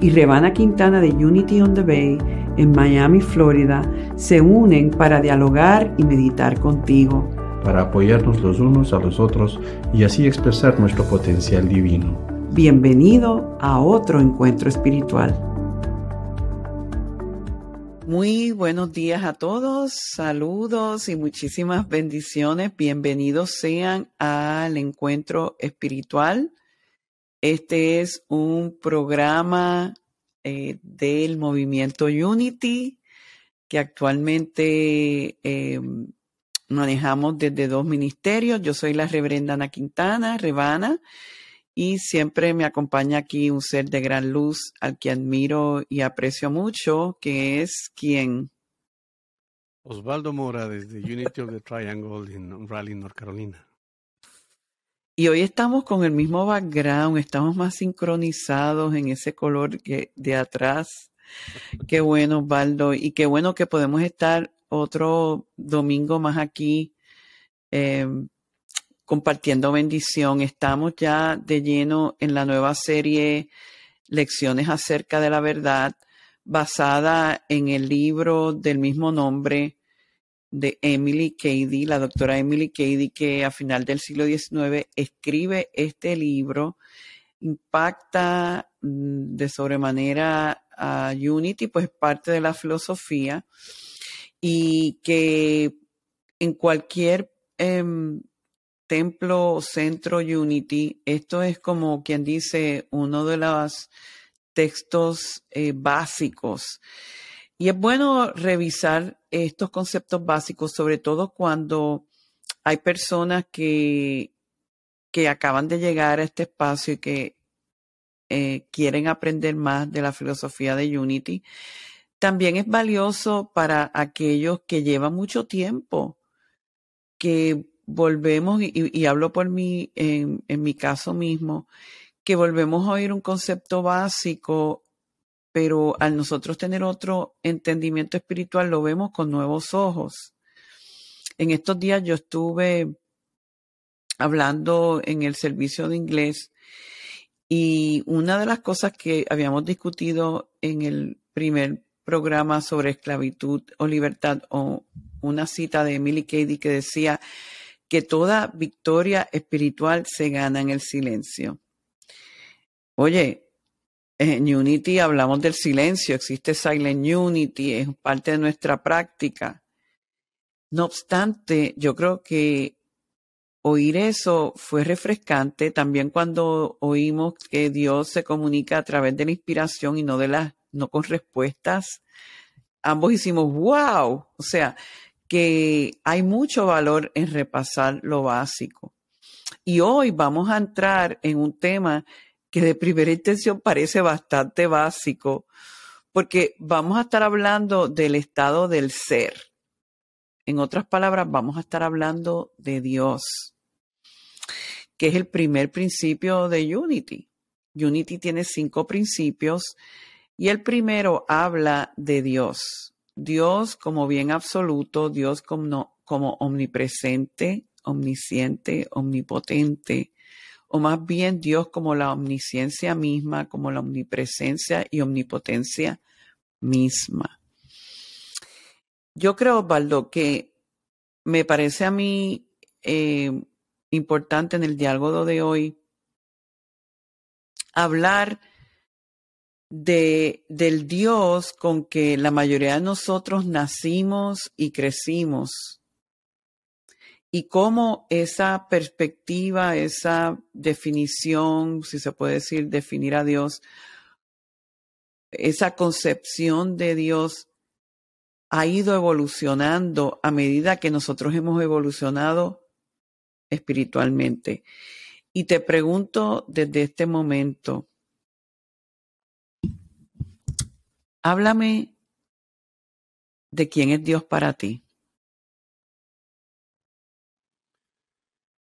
y Rebana Quintana de Unity on the Bay en Miami, Florida, se unen para dialogar y meditar contigo. Para apoyarnos los unos a los otros y así expresar nuestro potencial divino. Bienvenido a otro encuentro espiritual. Muy buenos días a todos, saludos y muchísimas bendiciones. Bienvenidos sean al encuentro espiritual este es un programa eh, del movimiento Unity que actualmente em, manejamos desde dos ministerios. Yo soy la reverenda Ana Quintana, Rebana, y siempre me acompaña aquí un ser de gran luz al que admiro y aprecio mucho, que es quien. Osvaldo Mora desde Unity of the Triangle en Raleigh, North Carolina. Y hoy estamos con el mismo background, estamos más sincronizados en ese color que de atrás. Qué bueno, Osvaldo, y qué bueno que podemos estar otro domingo más aquí em, compartiendo bendición. Estamos ya de lleno en la nueva serie Lecciones acerca de la verdad, basada en el libro del mismo nombre de Emily Cady, la doctora Emily Cady, que a final del siglo XIX escribe este libro, impacta mm, de sobremanera a Unity, pues parte de la filosofía, y que en cualquier em, templo o centro Unity, esto es como quien dice uno de los textos eh, básicos y es bueno revisar estos conceptos básicos, sobre todo cuando hay personas que, que acaban de llegar a este espacio y que eh, quieren aprender más de la filosofía de Unity. También es valioso para aquellos que llevan mucho tiempo, que volvemos, y, hablo por mí, en, en mi caso mismo, que volvemos a oír un concepto básico pero al nosotros tener otro entendimiento espiritual lo vemos con nuevos ojos. En estos días yo estuve hablando en el servicio de inglés y una de las cosas que habíamos discutido en el primer programa sobre esclavitud o libertad o una cita de Emily Cady que decía que toda victoria espiritual se gana en el silencio. Oye, en Unity hablamos del silencio, existe Silent Unity, es parte de nuestra práctica. No obstante, yo creo que oír eso fue refrescante también cuando oímos que Dios se comunica a través de la inspiración y no de las, no con respuestas. Ambos hicimos wow, o sea, que hay mucho valor en repasar lo básico. Y hoy vamos a entrar en un tema que de primera intención parece bastante básico, porque vamos a estar hablando del estado del ser. En otras palabras, vamos a estar hablando de Dios, que es el primer principio de Unity. Unity tiene cinco principios y el primero habla de Dios. Dios como bien absoluto, Dios como, como omnipresente, omnisciente, omnipotente, o más bien Dios como la omnisciencia misma, como la omnipresencia y omnipotencia misma. Yo creo, Osvaldo, que me parece a mí eh, importante en el diálogo de hoy hablar de, del Dios con que la mayoría de nosotros nacimos y crecimos y cómo esa perspectiva, esa definición, si se puede decir, definir a Dios, esa concepción de Dios ha ido evolucionando a medida que nosotros hemos evolucionado espiritualmente. Y te pregunto desde este momento, háblame de quién es Dios para ti.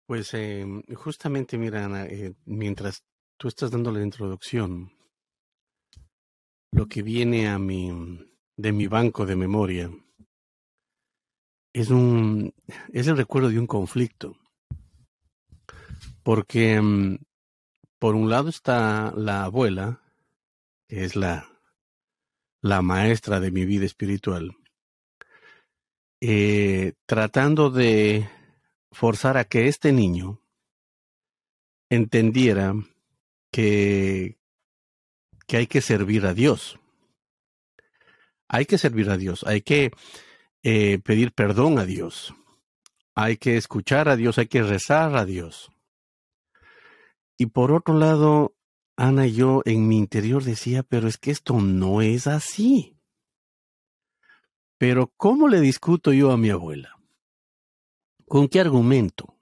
Pues eh, justamente, mira, eh, mientras tú estás dando la introducción, lo que viene a mi, de mi banco de memoria es un, es el recuerdo de un conflicto. Porque mm, por un lado está la abuela, que es la, la maestra de mi vida espiritual, eh, tratando de forzar a que este niño entendiera que, que hay que servir a Dios. Hay que servir a Dios, hay que eh, pedir perdón a Dios, hay que escuchar a Dios, hay que rezar a Dios. Y por otro lado, Ana y yo en mi interior decía, pero es que esto no es así. Pero ¿cómo le discuto yo a mi abuela? ¿Con qué argumento?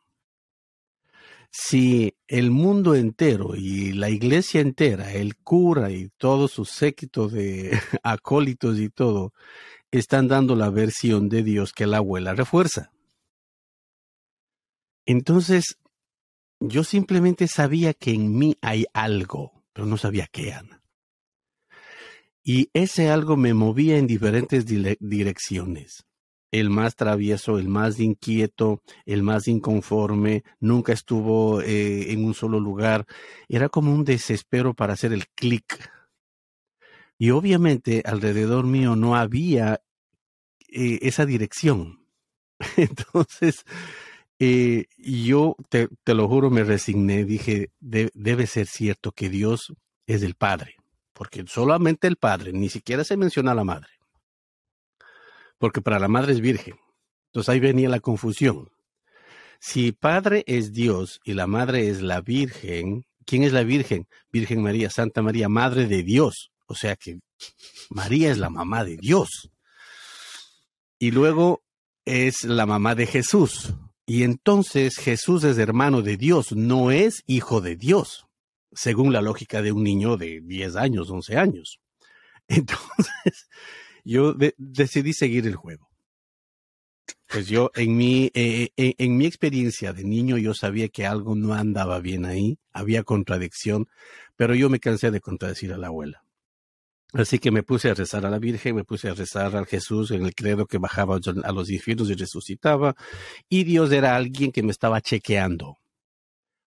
Si el mundo entero y la iglesia entera, el cura y todo su séquito de acólitos y todo, están dando la versión de Dios que la abuela refuerza. Entonces, yo simplemente sabía que en mí hay algo, pero no sabía qué, Ana. Y ese algo me movía en diferentes direcciones el más travieso, el más inquieto, el más inconforme, nunca estuvo eh, en un solo lugar. Era como un desespero para hacer el clic. Y obviamente alrededor mío no había eh, esa dirección. Entonces, eh, yo te, te, lo juro, me resigné, dije, debe ser cierto que Dios es el Padre, porque solamente el Padre, ni siquiera se menciona a la Madre porque para la madre es virgen. Entonces ahí venía la confusión. Si padre es Dios y la madre es la Virgen, ¿quién es la Virgen? Virgen María, Santa María, Madre de Dios. O sea que María es la mamá de Dios. Y luego es la mamá de Jesús. Y entonces Jesús es hermano de Dios, no es hijo de Dios, según la lógica de un niño de 10 años, 11 años. Entonces, yo decidí seguir el juego. Pues yo en mi, eh, eh, en mi experiencia de niño yo sabía que algo no andaba bien ahí, había contradicción, pero yo me cansé de contradecir a la abuela. Así que me puse a rezar a la Virgen, me puse a rezar al Jesús en el credo que bajaba a los infiernos y resucitaba, y Dios era alguien que me estaba chequeando.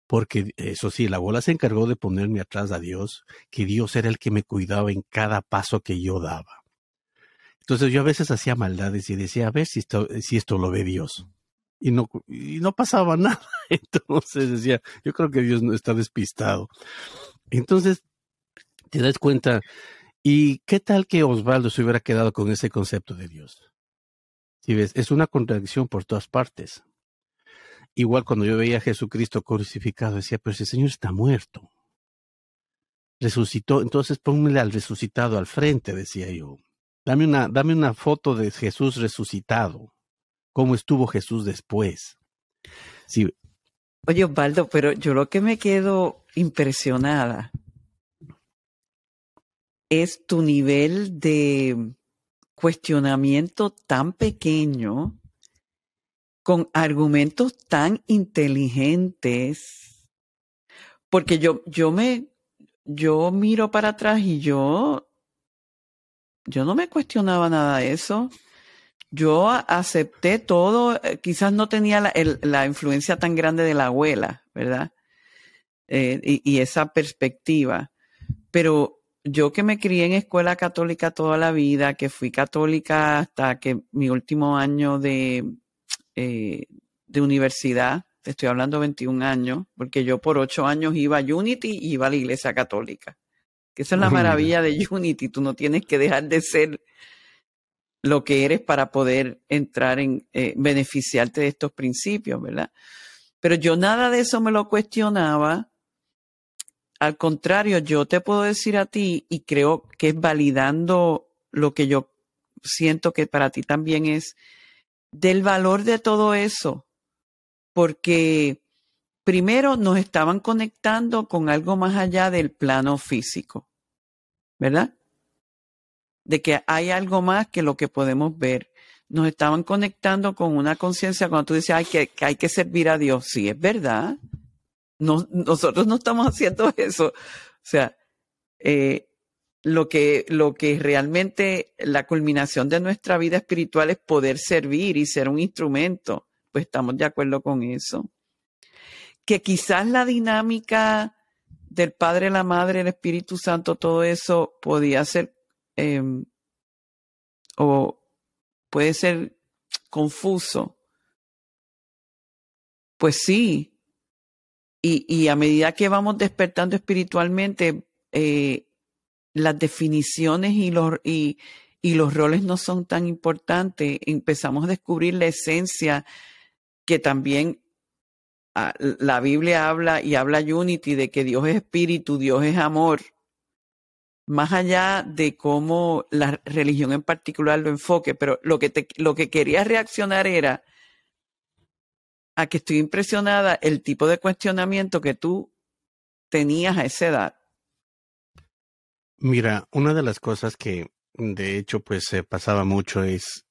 Porque eso sí, la abuela se encargó de ponerme atrás a Dios, que Dios era el que me cuidaba en cada paso que yo daba. Entonces yo a veces hacía maldades y decía, a ver si esto, si esto lo ve Dios. Y no, y no pasaba nada. Entonces decía, yo creo que Dios no está despistado. Entonces, te das cuenta, ¿y qué tal que Osvaldo se hubiera quedado con ese concepto de Dios? Si ves, es una contradicción por todas partes. Igual cuando yo veía a Jesucristo crucificado, decía, pero ese Señor está muerto. Resucitó, entonces póngale al resucitado al frente, decía yo. Dame una, dame una foto de Jesús resucitado. ¿Cómo estuvo Jesús después? Sí. Oye, Osvaldo, pero yo lo que me quedo impresionada es tu nivel de cuestionamiento tan pequeño con argumentos tan inteligentes. Porque yo, yo me, yo miro para atrás y yo yo no me cuestionaba nada de eso. Yo acepté todo, eh, quizás no tenía la, influencia tan grande de la abuela, ¿verdad? Eh, y, esa perspectiva. Pero yo que me crié en escuela católica toda la vida, que fui católica hasta que mi último año de, eh, de universidad, te estoy hablando 21 años, porque yo por ocho años iba a Unity y iba a la iglesia católica. Esa es la maravilla de Unity. Tú no tienes que dejar de ser lo que eres para poder entrar en eh, beneficiarte de estos principios, ¿verdad? Pero yo nada de eso me lo cuestionaba. Al contrario, yo te puedo decir a ti, y creo que es validando lo que yo siento que para ti también es, del valor de todo eso. Porque primero nos estaban conectando con algo más allá del plano físico, ¿verdad? De que hay algo más que lo que podemos ver. nos estaban conectando con una conciencia cuando tú dices que, hay que servir a Dios. Sí, es verdad. No, nosotros no estamos haciendo eso. O sea, eh, lo que, lo que realmente la culminación de nuestra vida espiritual es poder servir y ser un instrumento. Pues estamos de acuerdo con eso. Que quizás la dinámica del Padre, la Madre, el Espíritu Santo, todo eso podía ser em, o puede ser confuso. Pues sí. Y, y a medida que vamos despertando espiritualmente, eh, las definiciones y los, y, y los roles no son tan importantes. Empezamos a descubrir la esencia que también la Biblia habla y habla Unity de que Dios es espíritu, Dios es amor. Más allá de cómo la religión en particular lo enfoque, pero lo que, te, lo que quería reaccionar era a que estoy impresionada el tipo de cuestionamiento que tú tenías a esa edad. Mira, una de las cosas que de hecho pues se pasaba mucho es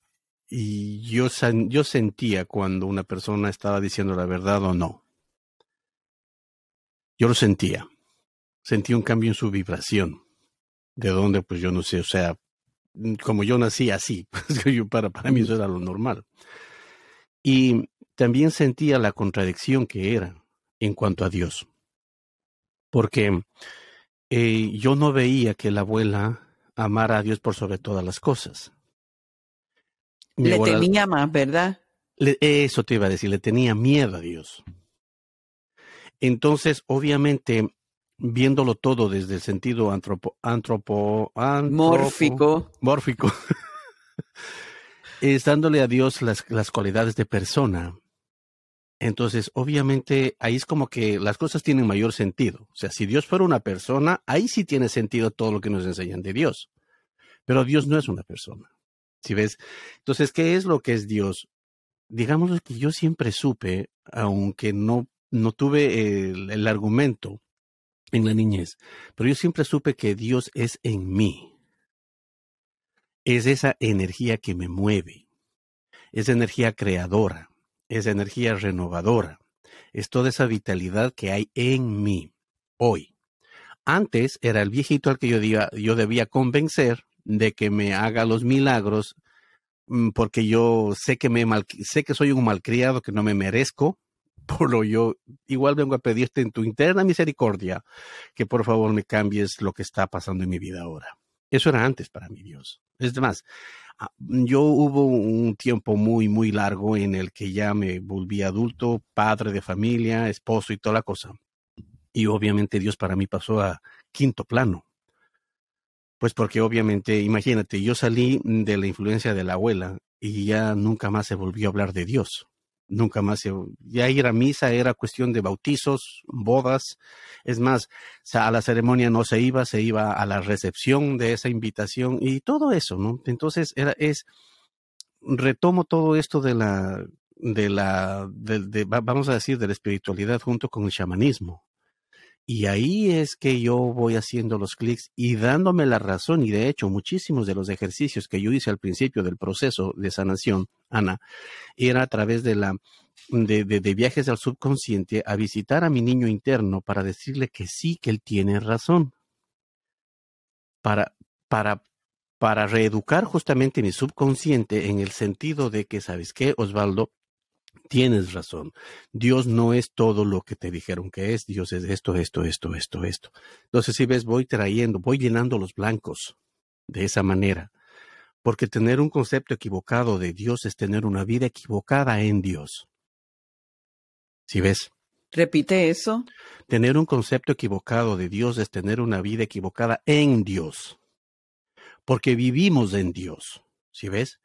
y yo yo sentía cuando una persona estaba diciendo la verdad o no. Yo lo sentía. Sentía un cambio en su vibración. De dónde pues yo no sé, o sea, como yo nací así, pues yo para para mí eso era lo normal. Y también sentía la contradicción que era en cuanto a Dios. Porque eh, yo no veía que la abuela amara a Dios por sobre todas las cosas. Le tenía más, ¿verdad? eso te iba a decir, le tenía miedo a Dios. Entonces, obviamente, viéndolo todo desde el sentido antropo, antropo, mórfico, mórfico, es dándole a Dios las, las cualidades de persona, entonces, obviamente, ahí es como que las cosas tienen mayor sentido. O sea, si Dios fuera una persona, ahí sí tiene sentido todo lo que nos enseñan de Dios. Pero Dios no es una persona. ¿Sí ves? Entonces, ¿qué es lo que es Dios? Digamos que yo siempre supe, aunque no, no tuve el, argumento en la niñez, pero yo siempre supe que Dios es en mí. Es esa energía que me mueve. Es energía creadora es energía renovadora, es toda esa vitalidad que hay en mí hoy. Antes era el viejito al que yo, yo debía convencer de que me haga los milagros mm, porque yo sé que me sé que soy un malcriado que no me merezco, por lo yo igual vengo a pedirte en tu interna misericordia que por favor me cambies lo que está pasando en mi vida ahora. Eso era antes para mi Dios. Es más, Ah, yo hubo un tiempo muy, muy largo en el que ya me volví adulto, padre de familia, esposo y toda la cosa. Y obviamente Dios para mí pasó a quinto plano. Pues porque obviamente, imagínate, yo salí de la influencia de la abuela y ya nunca más se volvió a hablar de Dios nunca más se, ya ir a misa era cuestión de bautizos, bodas, es más, a la ceremonia no se iba, se iba a la recepción de esa invitación y todo eso, ¿no? Entonces era, es, retomo todo esto de la, de la, de, vamos a decir, de la espiritualidad junto con el chamanismo. Y ahí es que yo voy haciendo los clics y dándome la razón. Y de hecho, muchísimos de los ejercicios que yo hice al principio del proceso de sanación, Ana, era a través de la de, viajes al subconsciente a visitar a mi niño interno para decirle que sí, que él tiene razón. Para, para, para reeducar justamente mi subconsciente en el sentido de que, ¿sabes qué, Osvaldo? Tienes razón. Dios no es todo lo que te dijeron que es. Dios es esto, esto, esto, esto, esto. Entonces, si ves, voy trayendo, voy llenando los blancos de esa manera. Porque tener un concepto equivocado de Dios es tener una vida equivocada en Dios. Si ves? Repite eso. Tener un concepto equivocado de Dios es tener una vida equivocada en Dios. Porque vivimos en Dios. ¿Sí ves?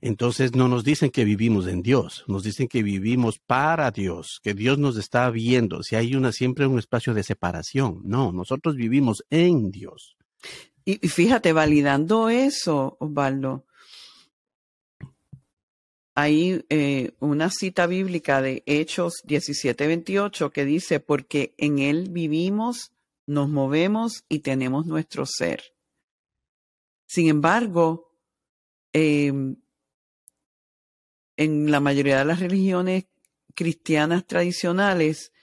Entonces no nos dicen que vivimos en Dios, nos dicen que vivimos para Dios, que Dios nos está viendo. Si hay una siempre un espacio de separación, no, nosotros vivimos en Dios. Y fíjate, validando eso, Osvaldo, hay eh, una cita bíblica de Hechos 17:28 que dice, porque en Él vivimos, nos movemos y tenemos nuestro ser. Sin embargo, eh, en la mayoría de las religiones cristianas tradicionales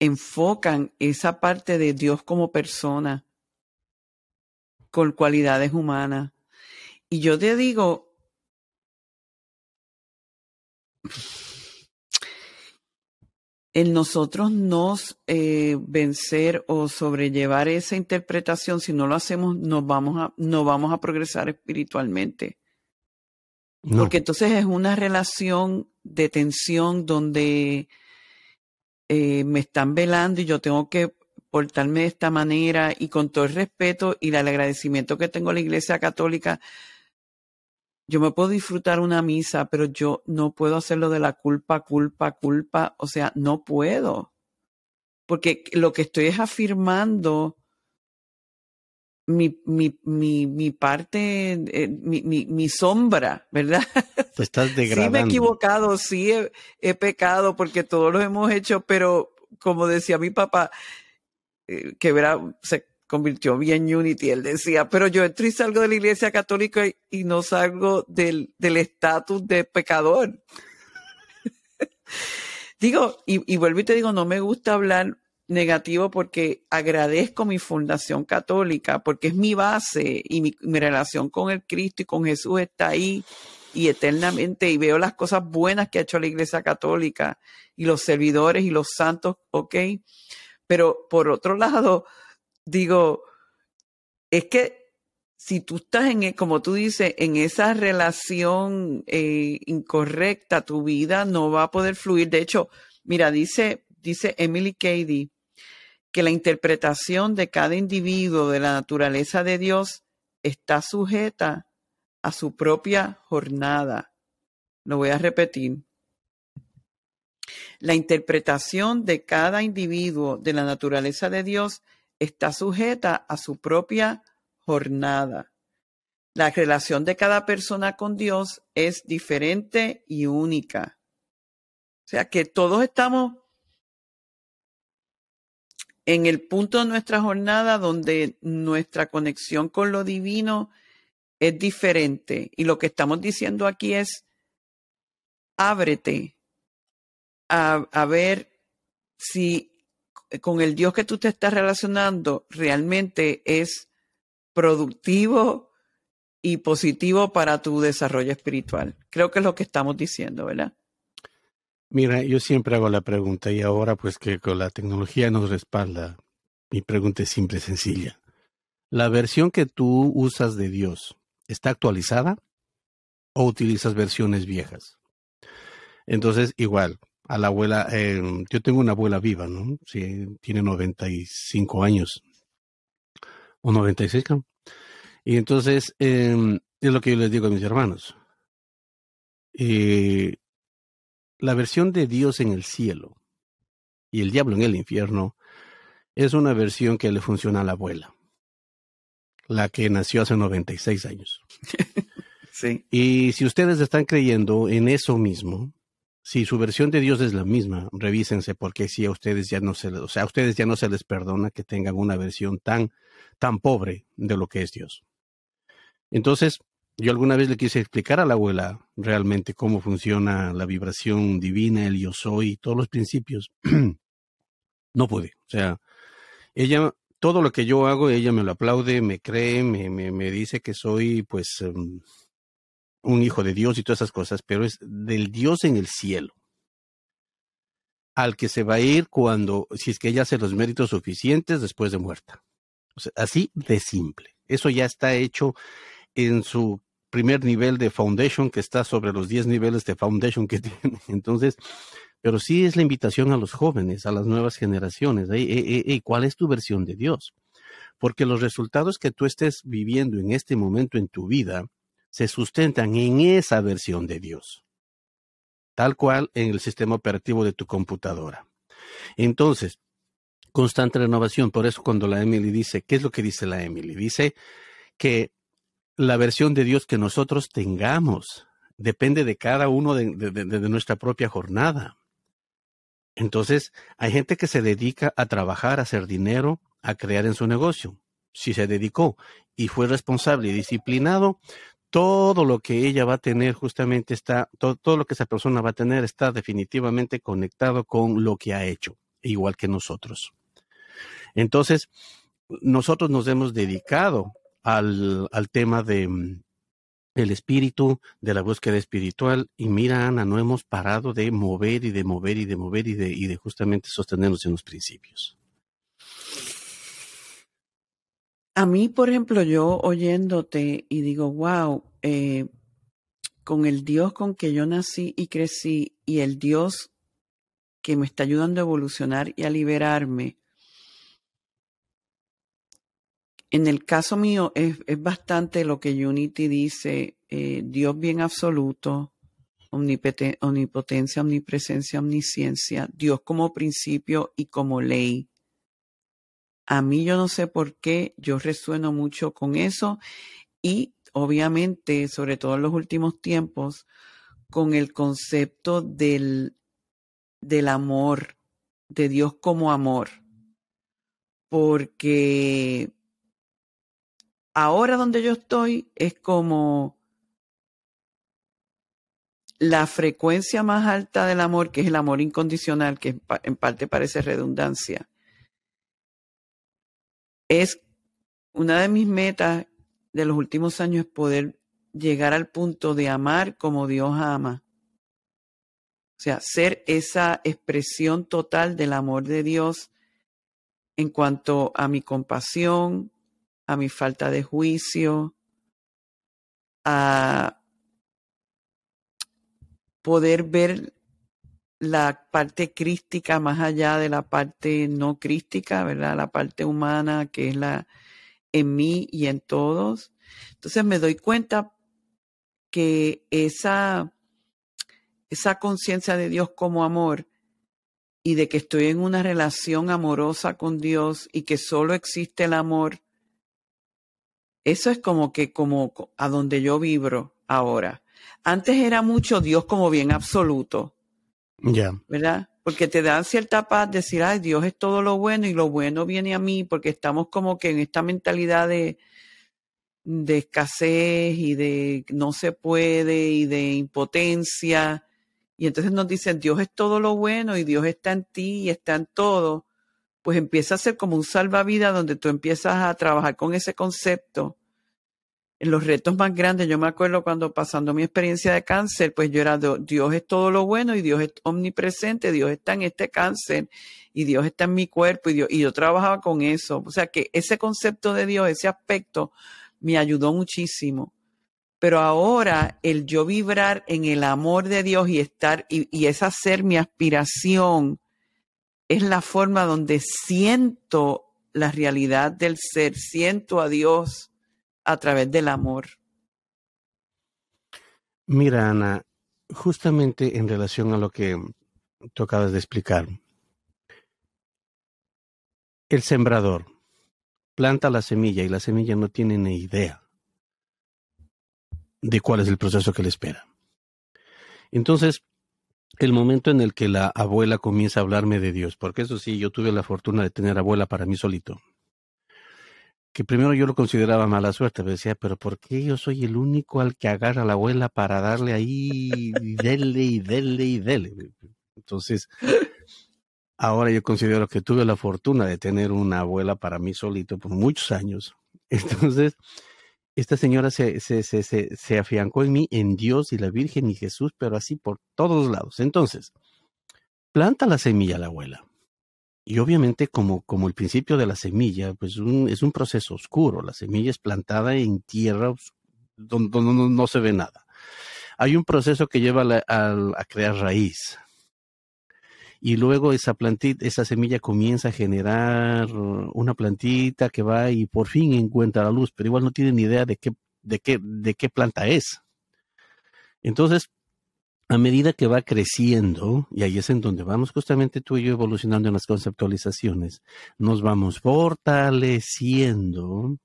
enfocan esa parte de Dios como persona con cualidades humanas. Y yo te digo, en nosotros nos eh, vencer o sobrellevar esa interpretación, si no lo hacemos, nos vamos a, no vamos a progresar espiritualmente. Porque entonces es una relación de tensión donde eh, me están velando y yo tengo que portarme de esta manera y con todo el respeto y el agradecimiento que tengo a la Iglesia Católica, yo me puedo disfrutar una misa, pero yo no puedo hacerlo de la culpa, culpa, culpa. O sea, no puedo. Porque lo que estoy es afirmando mi, mi, mi, mi parte, eh, mi, mi, mi, sombra, ¿verdad? Te estás degradando. Sí me he equivocado, sí he, he, pecado porque todos lo hemos hecho, pero como decía mi papá, eh, que verá, se convirtió bien Unity, él decía, pero yo entro y salgo de la iglesia católica y, no salgo del estatus de pecador. digo, y, vuelvo y te digo, no me gusta hablar negativo porque agradezco mi fundación católica, porque es mi base y mi, mi relación con el Cristo y con Jesús está ahí y eternamente y veo las cosas buenas que ha hecho la iglesia católica y los servidores y los santos, ok. Pero por otro lado, digo, es que si tú estás en, como tú dices, en esa relación eh, incorrecta, tu vida no va a poder fluir. De hecho, mira, dice, dice Emily Cady que la interpretación de cada individuo de la naturaleza de Dios está sujeta a su propia jornada. Lo voy a repetir. La interpretación de cada individuo de la naturaleza de Dios está sujeta a su propia jornada. La relación de cada persona con Dios es diferente y única. O sea que todos estamos en el punto de nuestra jornada donde nuestra conexión con lo divino es diferente. Y lo que estamos diciendo aquí es, ábrete a, a ver si con el Dios que tú te estás relacionando realmente es productivo y positivo para tu desarrollo espiritual. Creo que es lo que estamos diciendo, ¿verdad? Mira, yo siempre hago la pregunta y ahora pues que con la tecnología nos respalda, mi pregunta es simple, sencilla. ¿La versión que tú usas de Dios está actualizada o utilizas versiones viejas? Entonces, igual, a la abuela, eh, yo tengo una abuela viva, ¿no? Sí, tiene 95 años, o 96, creo. Y entonces, eh, es lo que yo les digo a mis hermanos. Eh, la versión de Dios en el cielo y el diablo en el infierno es una versión que le funciona a la abuela, la que nació hace 96 años. sí. Y si ustedes están creyendo en eso mismo, si su versión de Dios es la misma, revísense porque si a ustedes ya no se, o sea, a ustedes ya no se les perdona que tengan una versión tan, tan pobre de lo que es Dios. Entonces, yo alguna vez le quise explicar a la abuela realmente cómo funciona la vibración divina, el yo soy, todos los principios. no pude. O sea, ella, todo lo que yo hago, ella me lo aplaude, me cree, me, me, me dice que soy, pues, um, un hijo de Dios y todas esas cosas, pero es del Dios en el cielo, al que se va a ir cuando, si es que ella hace los méritos suficientes después de muerta. así de simple. Eso ya está hecho en su primer nivel de foundation, que está sobre los 10 niveles de foundation que tiene. Entonces, pero sí es la invitación a los jóvenes, a las nuevas generaciones. ¿Cuál es tu versión de Dios? Porque los resultados que tú estés viviendo en este momento en tu vida, se sustentan en esa versión de Dios, tal cual en el sistema operativo de tu computadora. Entonces, constante renovación. Por eso cuando la Emily dice, ¿qué es lo que dice la Emily? Dice que la versión de Dios que nosotros tengamos depende de cada uno de, nuestra propia jornada. Entonces, hay gente que se dedica a trabajar, a hacer dinero, a crear en su negocio. Si se dedicó y fue responsable y disciplinado, todo lo que ella va a tener justamente está, todo, lo que esa persona va a tener está definitivamente conectado con lo que ha hecho, igual que nosotros. Entonces, nosotros nos hemos dedicado al, al tema de mm, el espíritu, de la búsqueda espiritual, y mira, Ana, no hemos parado de mover y de mover y de mover y de, y de justamente sostenernos en los principios. A mí, por ejemplo, yo oyéndote y digo, wow, eh, con el Dios con que yo nací y crecí y el Dios que me está ayudando a evolucionar y a liberarme, en el caso mío es, bastante lo que Unity dice, eh, Dios bien absoluto, omnipotencia, omnipresencia, omnisciencia, Dios como principio y como ley. A mí yo no sé por qué, yo resueno mucho con eso y obviamente, sobre todo en los últimos tiempos, con el concepto del, del amor, de Dios como amor. Porque ahora donde yo estoy es como la frecuencia más alta del amor, que es el amor incondicional, que en parte parece redundancia es una de mis metas de los últimos años es poder llegar al punto de amar como Dios ama. O sea, ser esa expresión total del amor de Dios en cuanto a mi compasión, a mi falta de juicio, a poder ver la parte crística más allá de la parte no crística, ¿verdad? La parte humana que es la en mí y en todos. Entonces me doy cuenta que esa, esa conciencia de Dios como amor y de que estoy en una relación amorosa con Dios y que solo existe el amor, eso es como que como a donde yo vibro ahora. Antes era mucho Dios como bien absoluto ¿Verdad? Porque te da cierta paz decir, ay, Dios es todo lo bueno y lo bueno viene a mí, porque estamos como que en esta mentalidad de, de escasez y de no se puede y de impotencia. Y entonces nos dicen, Dios es todo lo bueno y Dios está en ti y está en todo. Pues empieza a ser como un salvavidas donde tú empiezas a trabajar con ese concepto en los retos más grandes, yo me acuerdo cuando pasando mi experiencia de cáncer, pues yo era, Dios es todo lo bueno y Dios es omnipresente, Dios está en este cáncer y Dios está en mi cuerpo y, y yo trabajaba con eso. O sea que ese concepto de Dios, ese aspecto, me ayudó muchísimo. Pero ahora el yo vibrar en el amor de Dios y estar, y, y esa ser mi aspiración, es la forma donde siento la realidad del ser, siento a Dios a través del amor. Mira, Ana, justamente en relación a lo que tú acabas de explicar, el sembrador planta la semilla y la semilla no tiene ni idea de cuál es el proceso que le espera. Entonces, el momento en el que la abuela comienza a hablarme de Dios, porque eso sí, yo tuve la fortuna de tener abuela para mí solito que primero yo lo consideraba mala suerte, pero decía, pero ¿por qué yo soy el único al que agarra a la abuela para darle ahí dele y dele y dele? Entonces, ahora yo considero que tuve la fortuna de tener una abuela para mí solito por muchos años. Entonces, esta señora se, se, se, se, afiancó en mí, en Dios y la Virgen y Jesús, pero así por todos lados. Entonces, planta la semilla la abuela. Y obviamente, como, como el principio de la semilla, pues es un proceso oscuro. La semilla es plantada en tierra donde, no, se ve nada. Hay un proceso que lleva a, crear raíz. Y luego esa plantita, esa semilla comienza a generar una plantita que va y por fin encuentra la luz, pero igual no tiene ni idea de qué, de qué, de qué planta es. Entonces, a medida que va creciendo, y ahí es en donde vamos justamente tú y yo evolucionando en las conceptualizaciones, nos vamos fortaleciendo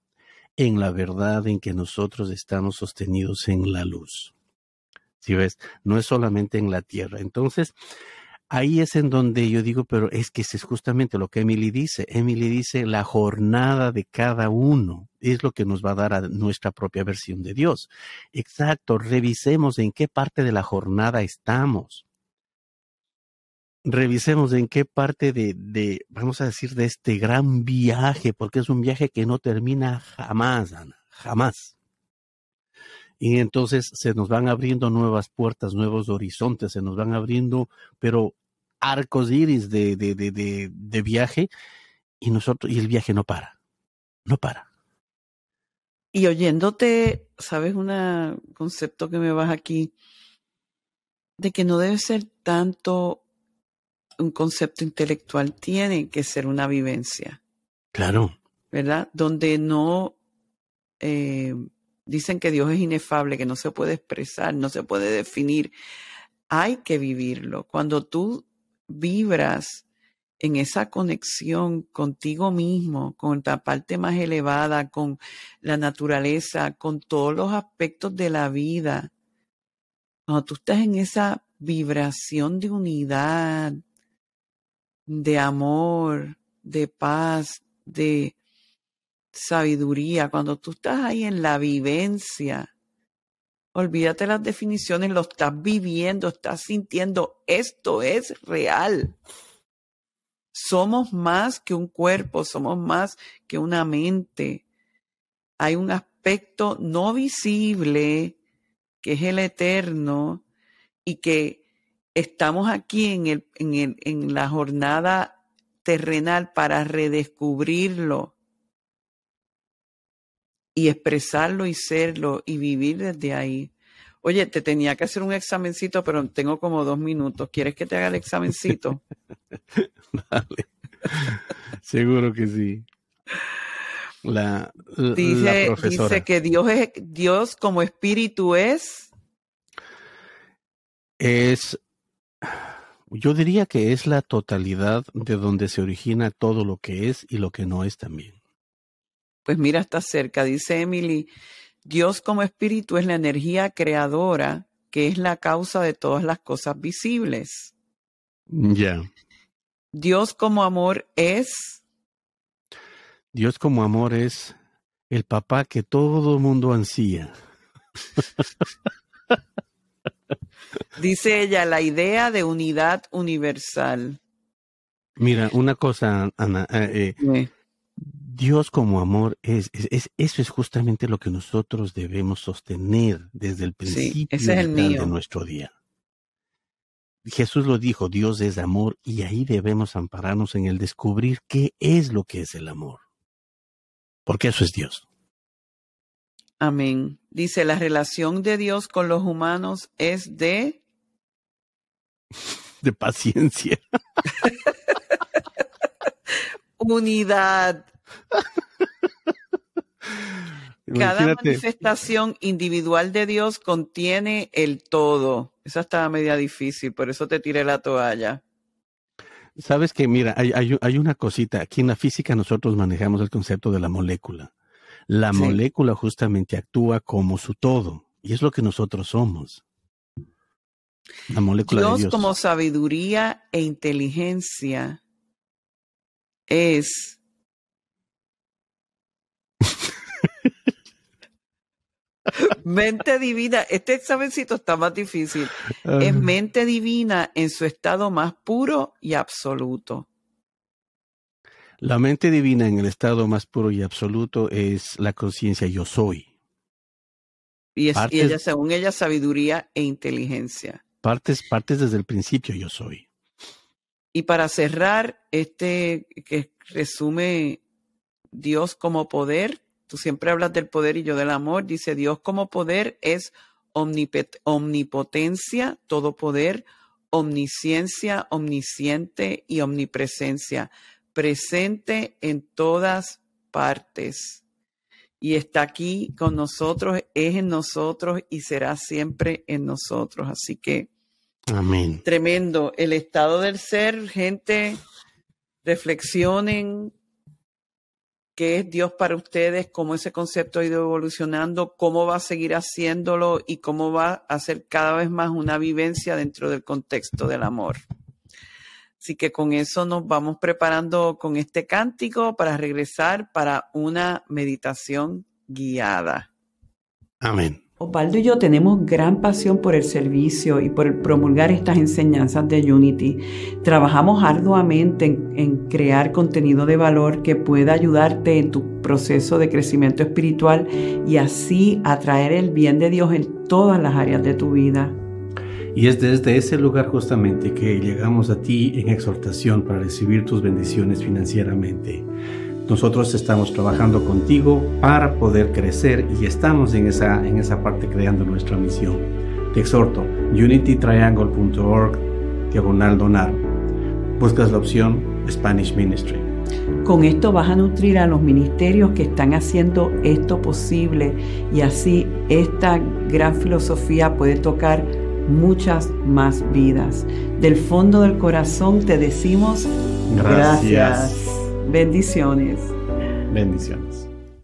en la verdad en que nosotros estamos sostenidos en la luz. Si ves, no es solamente en la tierra. Entonces, ahí es en donde yo digo, pero es que es justamente lo que Emily dice. Emily dice, la jornada de cada uno es lo que nos va a dar a nuestra propia versión de Dios. Exacto, revisemos en qué parte de la jornada estamos. Revisemos en qué parte de, de, vamos a decir, de este gran viaje, porque es un viaje que no termina jamás, Ana, jamás. Y entonces se nos van abriendo nuevas puertas, nuevos horizontes, se nos van abriendo, pero arcos iris de, de, de, de, viaje y nosotros, y el viaje no para, no para. Y oyéndote, ¿sabes un concepto que me vas aquí? De que no debe ser tanto un concepto intelectual, tiene que ser una vivencia. Claro. ¿Verdad? Donde no eh, dicen que Dios es inefable, que no se puede expresar, no se puede definir. Hay que vivirlo. Cuando tú vibras en esa conexión contigo mismo, con la parte más elevada, con la naturaleza, con todos los aspectos de la vida, cuando tú estás en esa vibración de unidad, de amor, de paz, de sabiduría, cuando tú estás ahí en la vivencia, Olvídate las definiciones, lo estás viviendo, estás sintiendo, esto es real. Somos más que un cuerpo, somos más que una mente. Hay un aspecto no visible que es el eterno y que estamos aquí en, el, en, el, en la jornada terrenal para redescubrirlo y expresarlo y serlo y vivir desde ahí. Oye, te tenía que hacer un examencito, pero tengo como dos minutos. ¿Quieres que te haga el examencito? Dale. Seguro que sí. La, dice, dice que Dios es Dios como espíritu es. Es, yo diría que es la totalidad de donde se origina todo lo que es y lo que no es también. Pues mira, está cerca, dice Emily, Dios como espíritu es la energía creadora que es la causa de todas las cosas visibles. Ya. Dios como amor es... Dios como amor es el papá que todo mundo ansía. Dice ella, la idea de unidad universal. Mira, una cosa, Ana, eh, eh Dios como amor es, es, eso es justamente lo que nosotros debemos sostener desde el principio de nuestro día. Jesús lo dijo, Dios es amor y ahí debemos ampararnos en el descubrir qué es lo que es el amor. Porque eso es Dios. Amén. Dice, la relación de Dios con los humanos es de... De paciencia. Unidad. Cada manifestación individual de Dios contiene el todo. Esa estaba media difícil, por eso te tiré la toalla. Sabes que, mira, hay, hay, una cosita. Aquí en la física nosotros manejamos el concepto de la molécula. La molécula justamente actúa como su todo, y es lo que nosotros somos. La molécula Dios, de Dios como sabiduría e inteligencia es mente divina, este examencito está más difícil. Es mente divina en su estado más puro y absoluto. La mente divina en el estado más puro y absoluto es la conciencia yo soy. Y, es, ella, según ella, sabiduría e inteligencia. Partes, partes desde el principio yo soy. Y para cerrar, este que resume Dios como poder, Tú siempre hablas del poder y yo del amor. Dice Dios como poder es omnipotencia, todo poder, omnisciencia, omnisciente y omnipresencia. Presente en todas partes. Y está aquí con nosotros, es en nosotros y será siempre en nosotros. Así que. Amén. Tremendo. El estado del ser, gente, reflexionen, qué es Dios para ustedes, cómo ese concepto ha ido evolucionando, cómo va a seguir haciéndolo y cómo va a ser cada vez más una vivencia dentro del contexto del amor. Así que con eso nos vamos preparando con este cántico para regresar para una meditación guiada. Amén. Osvaldo y yo tenemos gran pasión por el servicio y por promulgar estas enseñanzas de Unity. Trabajamos arduamente en, en, crear contenido de valor que pueda ayudarte en tu proceso de crecimiento espiritual y así atraer el bien de Dios en todas las áreas de tu vida. Y es desde ese lugar justamente que llegamos a ti en exhortación para recibir tus bendiciones financieramente. Nosotros estamos trabajando contigo para poder crecer y estamos en esa, en esa parte creando nuestra misión. Te exhorto, unitytriangle.org, diagonal donar. Buscas la opción Spanish Ministry. Con esto vas a nutrir a los ministerios que están haciendo esto posible y así esta gran filosofía puede tocar muchas más vidas. Del fondo del corazón te decimos gracias. gracias. Bendiciones. Bendiciones.